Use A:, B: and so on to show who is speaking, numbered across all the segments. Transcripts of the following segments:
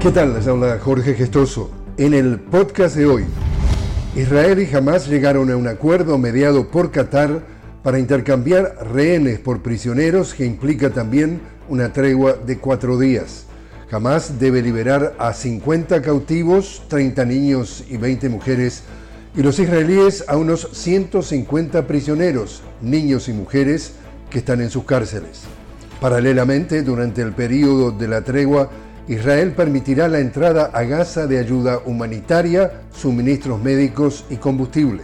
A: ¿Qué tal? Les habla Jorge Gestoso. En el podcast de hoy, Israel y Hamas llegaron a un acuerdo mediado por Qatar para intercambiar rehenes por prisioneros que implica también una tregua de cuatro días. Hamas debe liberar a 50 cautivos, 30 niños y 20 mujeres, y los israelíes a unos 150 prisioneros, niños y mujeres, que están en sus cárceles. Paralelamente, durante el periodo de la tregua, Israel permitirá la entrada a Gaza de ayuda humanitaria, suministros médicos y combustible.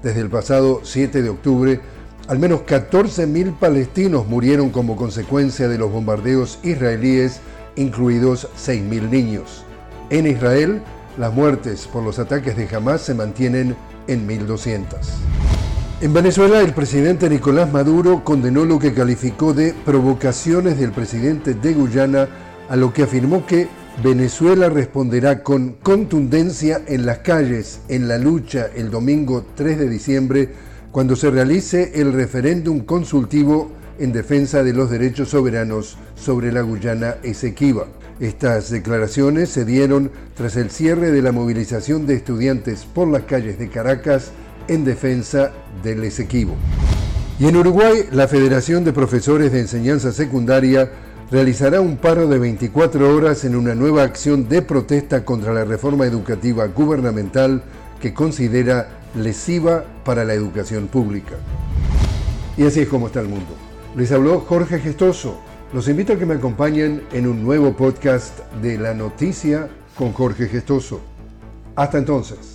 A: Desde el pasado 7 de octubre, al menos 14.000 palestinos murieron como consecuencia de los bombardeos israelíes, incluidos 6.000 niños. En Israel, las muertes por los ataques de Hamas se mantienen en 1.200. En Venezuela, el presidente Nicolás Maduro condenó lo que calificó de provocaciones del presidente de Guyana a lo que afirmó que Venezuela responderá con contundencia en las calles en la lucha el domingo 3 de diciembre cuando se realice el referéndum consultivo en defensa de los derechos soberanos sobre la Guyana Esequiba. Estas declaraciones se dieron tras el cierre de la movilización de estudiantes por las calles de Caracas en defensa del Esequibo. Y en Uruguay, la Federación de Profesores de Enseñanza Secundaria realizará un paro de 24 horas en una nueva acción de protesta contra la reforma educativa gubernamental que considera lesiva para la educación pública. Y así es como está el mundo. Les habló Jorge Gestoso. Los invito a que me acompañen en un nuevo podcast de La Noticia con Jorge Gestoso. Hasta entonces.